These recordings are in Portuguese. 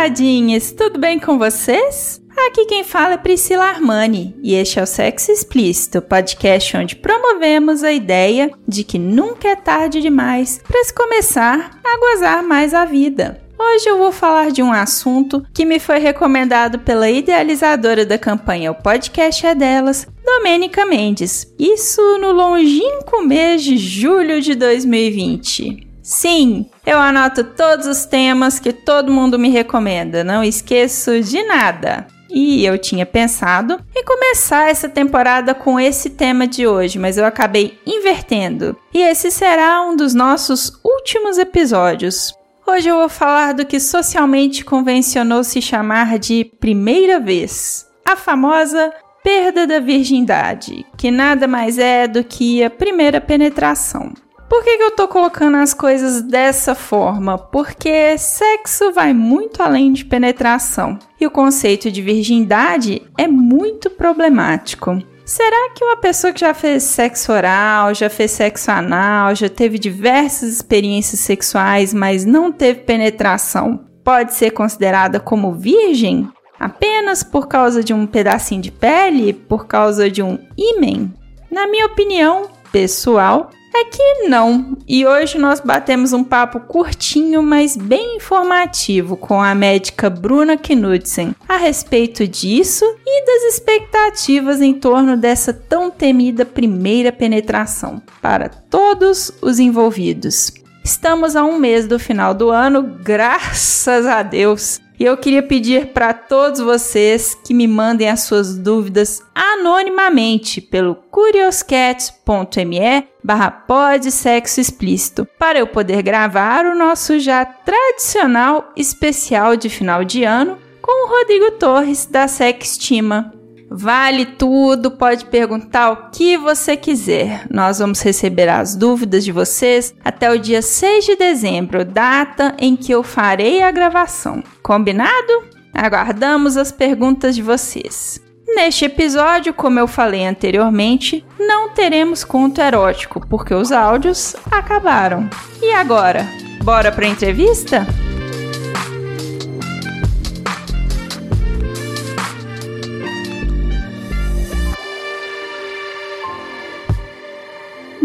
Olá, taradinhas! Tudo bem com vocês? Aqui quem fala é Priscila Armani e este é o Sexo Explícito, podcast onde promovemos a ideia de que nunca é tarde demais para se começar a gozar mais a vida. Hoje eu vou falar de um assunto que me foi recomendado pela idealizadora da campanha O Podcast é Delas, Domênica Mendes. Isso no longínquo mês de julho de 2020. Sim, eu anoto todos os temas que todo mundo me recomenda, não esqueço de nada. E eu tinha pensado em começar essa temporada com esse tema de hoje, mas eu acabei invertendo. E esse será um dos nossos últimos episódios. Hoje eu vou falar do que socialmente convencionou se chamar de primeira vez, a famosa perda da virgindade, que nada mais é do que a primeira penetração. Por que, que eu tô colocando as coisas dessa forma? Porque sexo vai muito além de penetração e o conceito de virgindade é muito problemático. Será que uma pessoa que já fez sexo oral, já fez sexo anal, já teve diversas experiências sexuais, mas não teve penetração, pode ser considerada como virgem? Apenas por causa de um pedacinho de pele? Por causa de um ímen? Na minha opinião pessoal, é que não. E hoje nós batemos um papo curtinho, mas bem informativo com a médica Bruna Knudsen a respeito disso e das expectativas em torno dessa tão temida primeira penetração para todos os envolvidos. Estamos a um mês do final do ano, graças a Deus. E eu queria pedir para todos vocês que me mandem as suas dúvidas anonimamente pelo curioscat.me barra explícito para eu poder gravar o nosso já tradicional especial de final de ano com o Rodrigo Torres da Sextima. Vale tudo, pode perguntar o que você quiser. Nós vamos receber as dúvidas de vocês até o dia 6 de dezembro, data em que eu farei a gravação. Combinado? Aguardamos as perguntas de vocês. Neste episódio, como eu falei anteriormente, não teremos conto erótico porque os áudios acabaram. E agora, bora para a entrevista?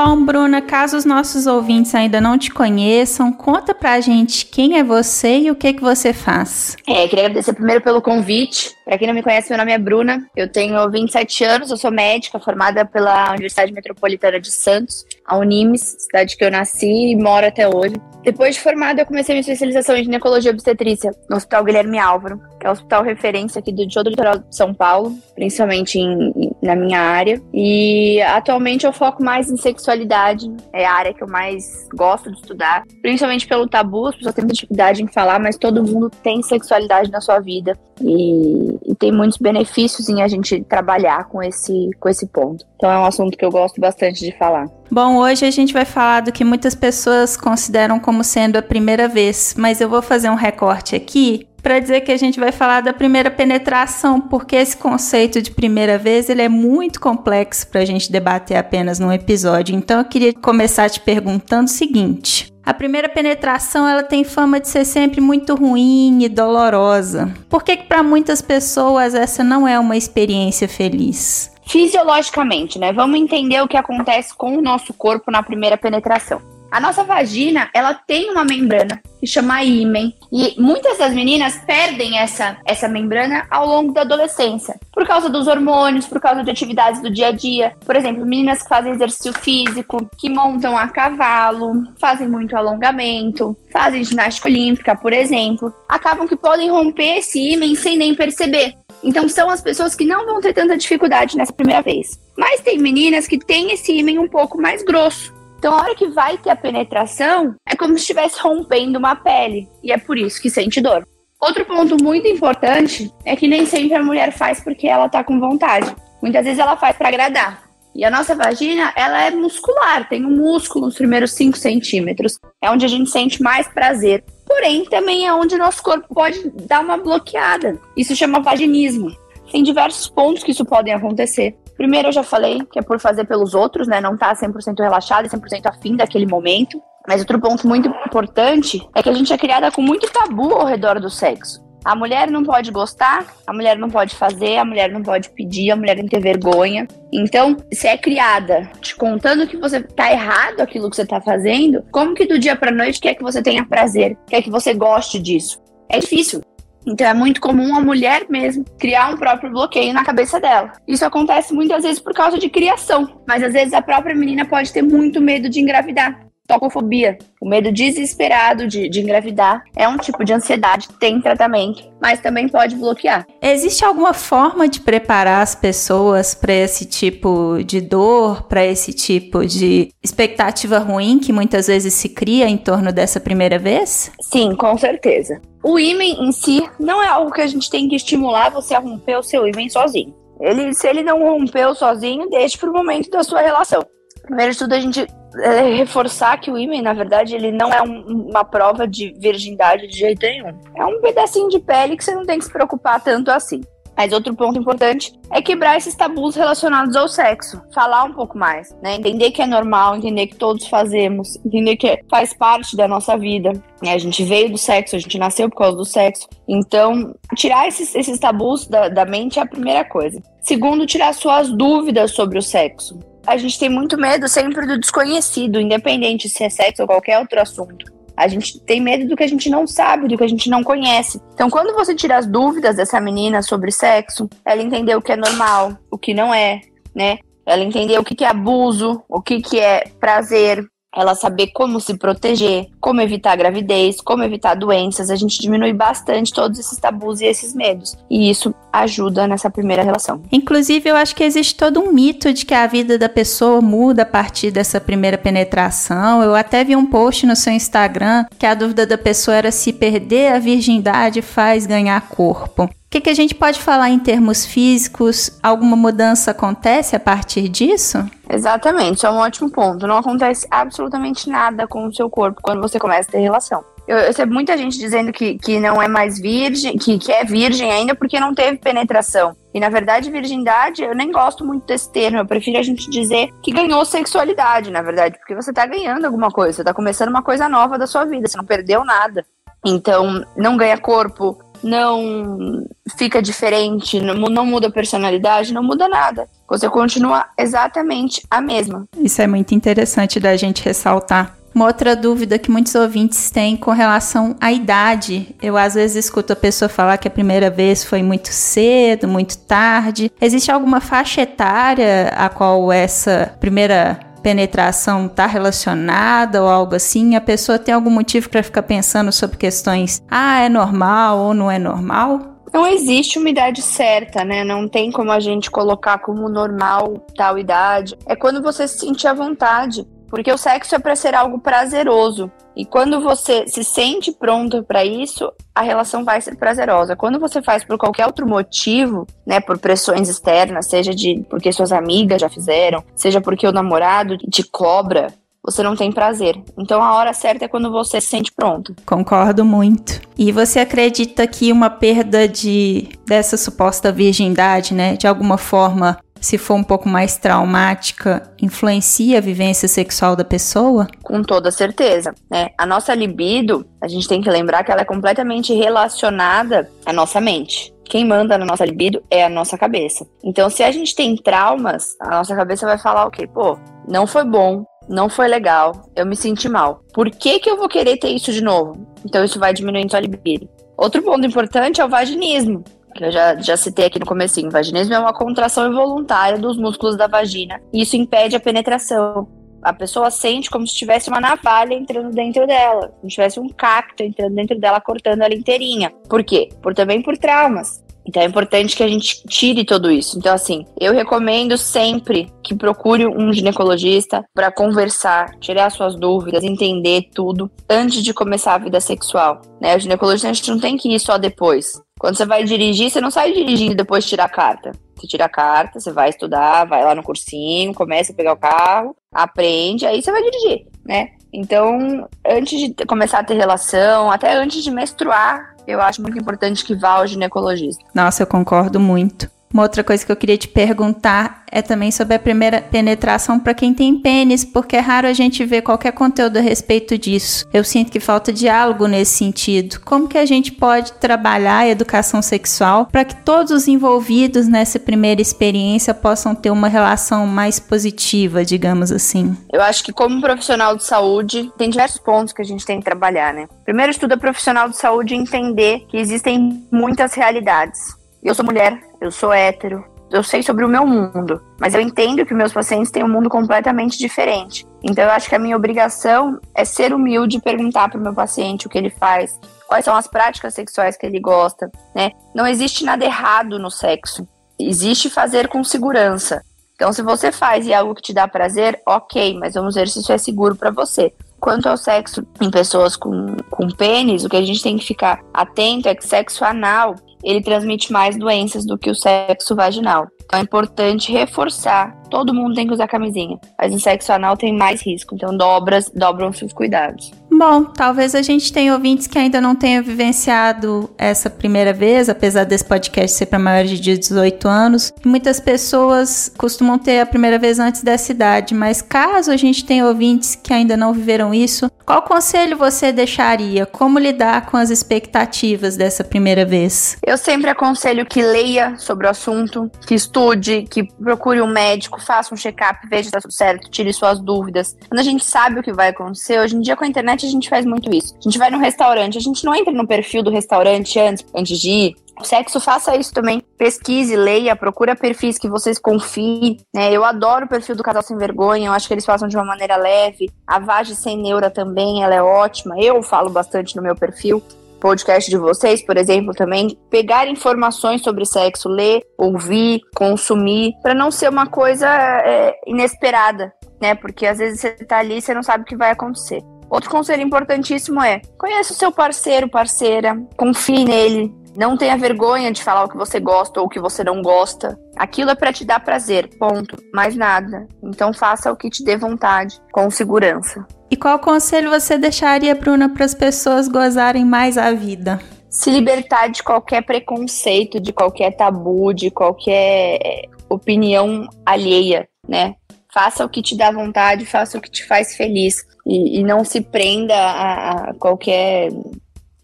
Bom, Bruna, caso os nossos ouvintes ainda não te conheçam, conta pra gente quem é você e o que que você faz. É, queria agradecer primeiro pelo convite. Para quem não me conhece, meu nome é Bruna. Eu tenho 27 anos, eu sou médica formada pela Universidade Metropolitana de Santos, a Unimes, cidade que eu nasci e moro até hoje. Depois de formada, eu comecei minha especialização em ginecologia e obstetrícia no Hospital Guilherme Álvaro, que é o hospital referência aqui do todo o litoral de São Paulo, principalmente em, na minha área. E atualmente eu foco mais em sexualidade, é a área que eu mais gosto de estudar, principalmente pelo tabu, as pessoas têm dificuldade em falar, mas todo mundo tem sexualidade na sua vida. E, e tem muitos benefícios em a gente trabalhar com esse, com esse ponto. Então é um assunto que eu gosto bastante de falar. Bom, hoje a gente vai falar do que muitas pessoas consideram como sendo a primeira vez, mas eu vou fazer um recorte aqui para dizer que a gente vai falar da primeira penetração, porque esse conceito de primeira vez ele é muito complexo para a gente debater apenas num episódio. Então eu queria começar te perguntando o seguinte: a primeira penetração ela tem fama de ser sempre muito ruim e dolorosa. Por que, que para muitas pessoas essa não é uma experiência feliz? Fisiologicamente, né? Vamos entender o que acontece com o nosso corpo na primeira penetração. A nossa vagina, ela tem uma membrana que chama ímen. E muitas das meninas perdem essa, essa membrana ao longo da adolescência, por causa dos hormônios, por causa de atividades do dia a dia. Por exemplo, meninas que fazem exercício físico, que montam a cavalo, fazem muito alongamento, fazem ginástica olímpica, por exemplo, acabam que podem romper esse ímen sem nem perceber. Então são as pessoas que não vão ter tanta dificuldade nessa primeira vez. Mas tem meninas que têm esse ímen um pouco mais grosso. Então, a hora que vai ter a penetração, é como se estivesse rompendo uma pele. E é por isso que sente dor. Outro ponto muito importante é que nem sempre a mulher faz porque ela tá com vontade. Muitas vezes ela faz para agradar. E a nossa vagina, ela é muscular, tem um músculo nos primeiros 5 centímetros. É onde a gente sente mais prazer. Porém, também é onde o nosso corpo pode dar uma bloqueada. Isso chama vaginismo. Tem diversos pontos que isso podem acontecer. Primeiro, eu já falei que é por fazer pelos outros, né? Não tá 100% relaxado e 100% afim daquele momento. Mas outro ponto muito importante é que a gente é criada com muito tabu ao redor do sexo. A mulher não pode gostar, a mulher não pode fazer, a mulher não pode pedir, a mulher tem que ter vergonha. Então, se é criada te contando que você tá errado aquilo que você tá fazendo, como que do dia pra noite quer que você tenha prazer, quer que você goste disso? É difícil. Então é muito comum a mulher mesmo criar um próprio bloqueio na cabeça dela. Isso acontece muitas vezes por causa de criação, mas às vezes a própria menina pode ter muito medo de engravidar. Tocofobia, o medo desesperado de, de engravidar, é um tipo de ansiedade, tem tratamento, mas também pode bloquear. Existe alguma forma de preparar as pessoas para esse tipo de dor, para esse tipo de expectativa ruim que muitas vezes se cria em torno dessa primeira vez? Sim, com certeza. O ímen em si não é algo que a gente tem que estimular você a romper o seu ímen sozinho. Ele, se ele não rompeu sozinho, deixe para o momento da sua relação. Primeiro de tudo, a gente é, reforçar que o ímã, na verdade, ele não é um, uma prova de virgindade de jeito nenhum. É um pedacinho de pele que você não tem que se preocupar tanto assim. Mas outro ponto importante é quebrar esses tabus relacionados ao sexo. Falar um pouco mais, né? Entender que é normal, entender que todos fazemos, entender que faz parte da nossa vida. A gente veio do sexo, a gente nasceu por causa do sexo. Então, tirar esses, esses tabus da, da mente é a primeira coisa. Segundo, tirar suas dúvidas sobre o sexo a gente tem muito medo sempre do desconhecido, independente se é sexo ou qualquer outro assunto. A gente tem medo do que a gente não sabe, do que a gente não conhece. Então, quando você tira as dúvidas dessa menina sobre sexo, ela entender o que é normal, o que não é, né? Ela entender o que é abuso, o que é prazer, ela saber como se proteger, como evitar gravidez, como evitar doenças, a gente diminui bastante todos esses tabus e esses medos. E isso ajuda nessa primeira relação. Inclusive, eu acho que existe todo um mito de que a vida da pessoa muda a partir dessa primeira penetração. Eu até vi um post no seu Instagram que a dúvida da pessoa era se perder a virgindade faz ganhar corpo. O que, que, a gente pode falar em termos físicos? Alguma mudança acontece a partir disso? Exatamente, é um ótimo ponto. Não acontece absolutamente nada com o seu corpo quando você começa a ter relação. Eu, recebo muita gente dizendo que, que não é mais virgem, que, que é virgem ainda porque não teve penetração. E na verdade, virgindade, eu nem gosto muito desse termo. Eu prefiro a gente dizer que ganhou sexualidade, na verdade, porque você tá ganhando alguma coisa, você tá começando uma coisa nova da sua vida, você não perdeu nada. Então, não ganha corpo, não fica diferente, não, não muda a personalidade, não muda nada. Você continua exatamente a mesma. Isso é muito interessante da gente ressaltar. Uma outra dúvida que muitos ouvintes têm com relação à idade. Eu às vezes escuto a pessoa falar que a primeira vez foi muito cedo, muito tarde. Existe alguma faixa etária a qual essa primeira penetração está relacionada ou algo assim, a pessoa tem algum motivo para ficar pensando sobre questões, ah, é normal ou não é normal? Não existe uma idade certa, né? Não tem como a gente colocar como normal tal idade. É quando você se sentir à vontade. Porque o sexo é para ser algo prazeroso. E quando você se sente pronto para isso, a relação vai ser prazerosa. Quando você faz por qualquer outro motivo, né, por pressões externas, seja de porque suas amigas já fizeram, seja porque o namorado te cobra, você não tem prazer. Então a hora certa é quando você se sente pronto. Concordo muito. E você acredita que uma perda de dessa suposta virgindade, né, de alguma forma se for um pouco mais traumática, influencia a vivência sexual da pessoa? Com toda certeza, né? A nossa libido, a gente tem que lembrar que ela é completamente relacionada à nossa mente. Quem manda na nossa libido é a nossa cabeça. Então, se a gente tem traumas, a nossa cabeça vai falar o quê? Pô, não foi bom, não foi legal, eu me senti mal. Por que que eu vou querer ter isso de novo? Então, isso vai diminuindo sua libido. Outro ponto importante é o vaginismo que eu já, já citei aqui no comecinho. Vaginismo é uma contração involuntária dos músculos da vagina e isso impede a penetração. A pessoa sente como se tivesse uma navalha entrando dentro dela, como se tivesse um cacto entrando dentro dela, cortando ela inteirinha. Por quê? Por também por traumas. Então é importante que a gente tire tudo isso. Então, assim, eu recomendo sempre que procure um ginecologista para conversar, tirar suas dúvidas, entender tudo antes de começar a vida sexual. Né? O ginecologista a gente não tem que ir só depois. Quando você vai dirigir, você não sai dirigindo e depois tirar a carta. Você tira a carta, você vai estudar, vai lá no cursinho, começa a pegar o carro, aprende, aí você vai dirigir, né? Então, antes de começar a ter relação, até antes de menstruar, eu acho muito importante que vá ao ginecologista. Nossa, eu concordo muito. Uma outra coisa que eu queria te perguntar é também sobre a primeira penetração para quem tem pênis, porque é raro a gente ver qualquer conteúdo a respeito disso. Eu sinto que falta diálogo nesse sentido. Como que a gente pode trabalhar a educação sexual para que todos os envolvidos nessa primeira experiência possam ter uma relação mais positiva, digamos assim? Eu acho que como profissional de saúde, tem diversos pontos que a gente tem que trabalhar, né? Primeiro, estudo profissional de saúde entender que existem muitas realidades eu sou mulher, eu sou hétero, eu sei sobre o meu mundo, mas eu entendo que meus pacientes têm um mundo completamente diferente. Então eu acho que a minha obrigação é ser humilde e perguntar para o meu paciente o que ele faz, quais são as práticas sexuais que ele gosta, né? Não existe nada errado no sexo. Existe fazer com segurança. Então, se você faz e é algo que te dá prazer, ok, mas vamos ver se isso é seguro para você. Quanto ao sexo em pessoas com, com pênis, o que a gente tem que ficar atento é que sexo anal ele transmite mais doenças do que o sexo vaginal. Então é importante reforçar. Todo mundo tem que usar camisinha, mas o sexo anal tem mais risco, então dobras, dobram-se os cuidados. Bom, talvez a gente tenha ouvintes que ainda não tenham vivenciado essa primeira vez, apesar desse podcast ser para maiores de 18 anos. Muitas pessoas costumam ter a primeira vez antes dessa idade, mas caso a gente tenha ouvintes que ainda não viveram isso, qual conselho você deixaria? Como lidar com as expectativas dessa primeira vez? Eu sempre aconselho que leia sobre o assunto, que estude, que procure um médico, faça um check-up, veja se está tudo certo, tire suas dúvidas. Quando a gente sabe o que vai acontecer, hoje em dia com a internet a gente faz muito isso. A gente vai no restaurante, a gente não entra no perfil do restaurante antes, antes de ir. O sexo, faça isso também. Pesquise, leia, procura perfis que vocês confiem. Né? Eu adoro o perfil do Casal Sem Vergonha, eu acho que eles passam de uma maneira leve. A Vage Sem Neura também, ela é ótima. Eu falo bastante no meu perfil podcast de vocês, por exemplo, também pegar informações sobre sexo, ler, ouvir, consumir, para não ser uma coisa é, inesperada, né? Porque às vezes você tá ali e você não sabe o que vai acontecer. Outro conselho importantíssimo é: conheça o seu parceiro, parceira, confie nele. Não tenha vergonha de falar o que você gosta ou o que você não gosta. Aquilo é para te dar prazer, ponto. Mais nada. Então faça o que te dê vontade, com segurança. E qual conselho você deixaria, Bruna, para as pessoas gozarem mais a vida? Se libertar de qualquer preconceito, de qualquer tabu, de qualquer opinião alheia, né? Faça o que te dá vontade, faça o que te faz feliz e, e não se prenda a, a qualquer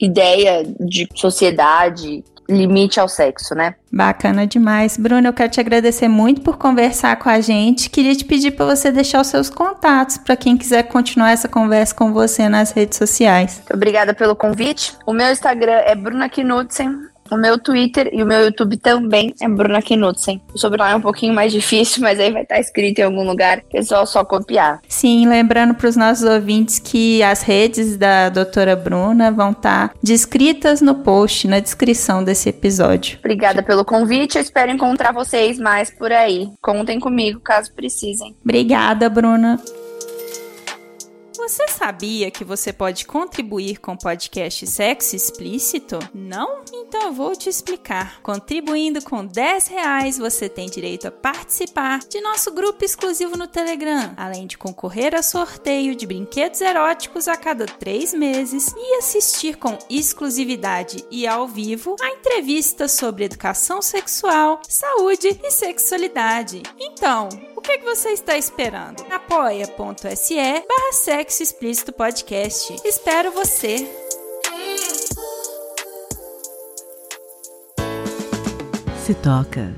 ideia de sociedade, limite ao sexo, né? Bacana demais. Bruno, eu quero te agradecer muito por conversar com a gente. Queria te pedir para você deixar os seus contatos para quem quiser continuar essa conversa com você nas redes sociais. Muito obrigada pelo convite. O meu Instagram é Bruna Knudsen. O meu Twitter e o meu YouTube também é Bruna Knudsen. O sobrenome é um pouquinho mais difícil, mas aí vai estar escrito em algum lugar. Pessoal, é só copiar. Sim, lembrando para os nossos ouvintes que as redes da doutora Bruna vão estar descritas no post, na descrição desse episódio. Obrigada pelo convite. Eu espero encontrar vocês mais por aí. Contem comigo caso precisem. Obrigada, Bruna. Você sabia que você pode contribuir com podcast Sexo Explícito? Não? Então eu vou te explicar. Contribuindo com 10 reais, você tem direito a participar de nosso grupo exclusivo no Telegram, além de concorrer a sorteio de brinquedos eróticos a cada três meses e assistir com exclusividade e ao vivo a entrevistas sobre educação sexual, saúde e sexualidade. Então, que, é que você está esperando? apoia.se barra Sexo Explícito Podcast. Espero você! Se toca.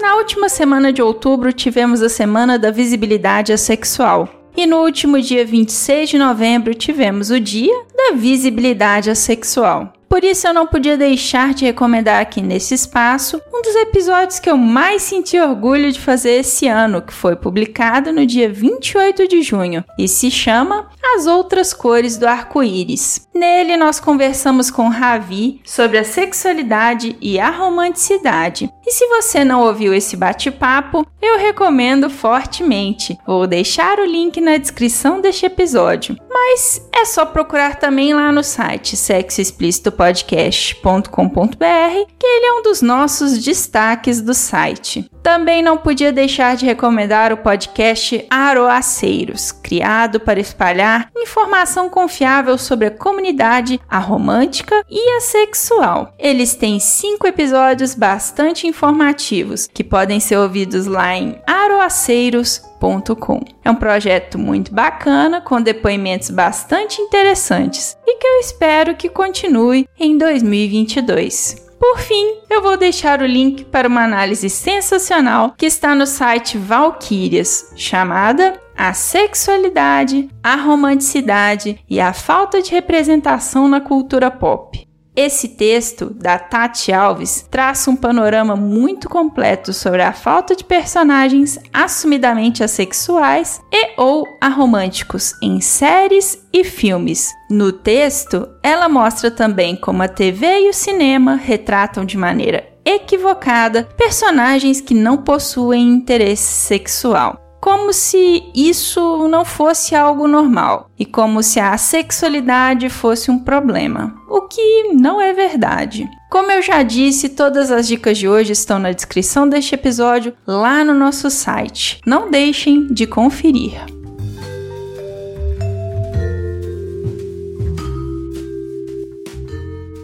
Na última semana de outubro, tivemos a Semana da Visibilidade Assexual. E no último dia 26 de novembro, tivemos o Dia da Visibilidade Assexual. Por isso eu não podia deixar de recomendar aqui nesse espaço um dos episódios que eu mais senti orgulho de fazer esse ano, que foi publicado no dia 28 de junho e se chama As Outras Cores do Arco-Íris. Nele nós conversamos com Ravi sobre a sexualidade e a romanticidade. E se você não ouviu esse bate-papo, eu recomendo fortemente. Vou deixar o link na descrição deste episódio. Mas é só procurar também lá no site sexoexplicitopodcast.com.br, que ele é um dos nossos destaques do site. Também não podia deixar de recomendar o podcast Aroaceiros, criado para espalhar informação confiável sobre a comunidade, a romântica e a sexual. Eles têm cinco episódios bastante informativos que podem ser ouvidos lá em aroaceiros.com. É um projeto muito bacana, com depoimentos bastante interessantes e que eu espero que continue em 2022. Por fim, eu vou deixar o link para uma análise sensacional que está no site Valkyrias, chamada A Sexualidade, a Romanticidade e a Falta de Representação na Cultura Pop. Esse texto, da Tati Alves, traça um panorama muito completo sobre a falta de personagens assumidamente assexuais e ou aromânticos em séries e filmes. No texto, ela mostra também como a TV e o cinema retratam de maneira equivocada personagens que não possuem interesse sexual como se isso não fosse algo normal e como se a sexualidade fosse um problema, o que não é verdade. Como eu já disse, todas as dicas de hoje estão na descrição deste episódio lá no nosso site. Não deixem de conferir.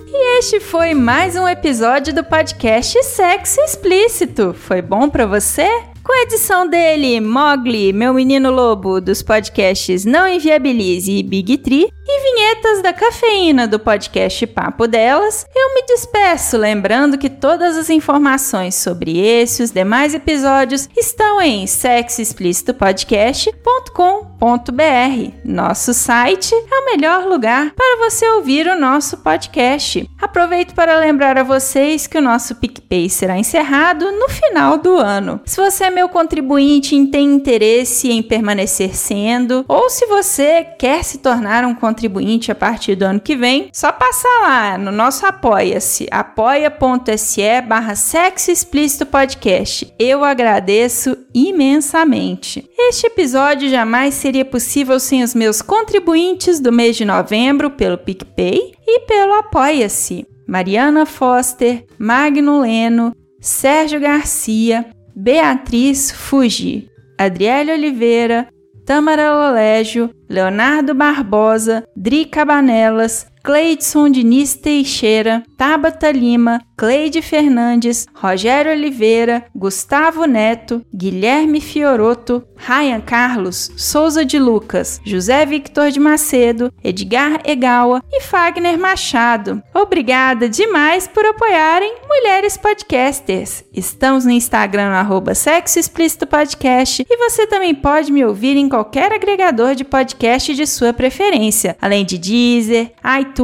E este foi mais um episódio do podcast Sexo Explícito. Foi bom para você? Com a edição dele, Mogli, meu menino lobo, dos podcasts Não Inviabilize e Big Tree, e vinhetas da cafeína do podcast Papo Delas, eu me despeço lembrando que todas as informações sobre esse e os demais episódios estão em sexoexplicitopodcast.com.br. Nosso site é o melhor lugar para você ouvir o nosso podcast. Aproveito para lembrar a vocês que o nosso PicPay será encerrado no final do ano. Se você é meu contribuinte e tem interesse em permanecer sendo, ou se você quer se tornar um contribuinte a partir do ano que vem, só passar lá no nosso apoia-se, apoia.se barra sexo explícito podcast. Eu agradeço imensamente. Este episódio jamais seria possível sem os meus contribuintes do mês de novembro pelo PicPay e pelo Apoia-se. Mariana Foster, Magno Leno, Sérgio Garcia, Beatriz Fuji, Adriele Oliveira, Tamara Lolégio, Leonardo Barbosa, Dri Cabanelas, Cleidson Diniz Teixeira, Tabata Lima, Cleide Fernandes, Rogério Oliveira, Gustavo Neto, Guilherme Fioroto, Ryan Carlos, Souza de Lucas, José Victor de Macedo, Edgar Egawa e Fagner Machado. Obrigada demais por apoiarem Mulheres Podcasters. Estamos no Instagram arroba Sexo Explícito Podcast e você também pode me ouvir em qualquer agregador de podcast de sua preferência, além de Deezer, iTunes,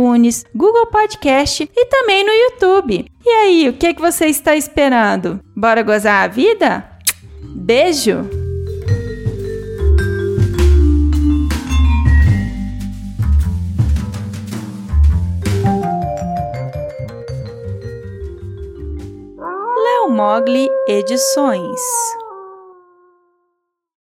Google Podcast e também no YouTube. E aí, o que, é que você está esperando? Bora gozar a vida? Beijo! Mogli Edições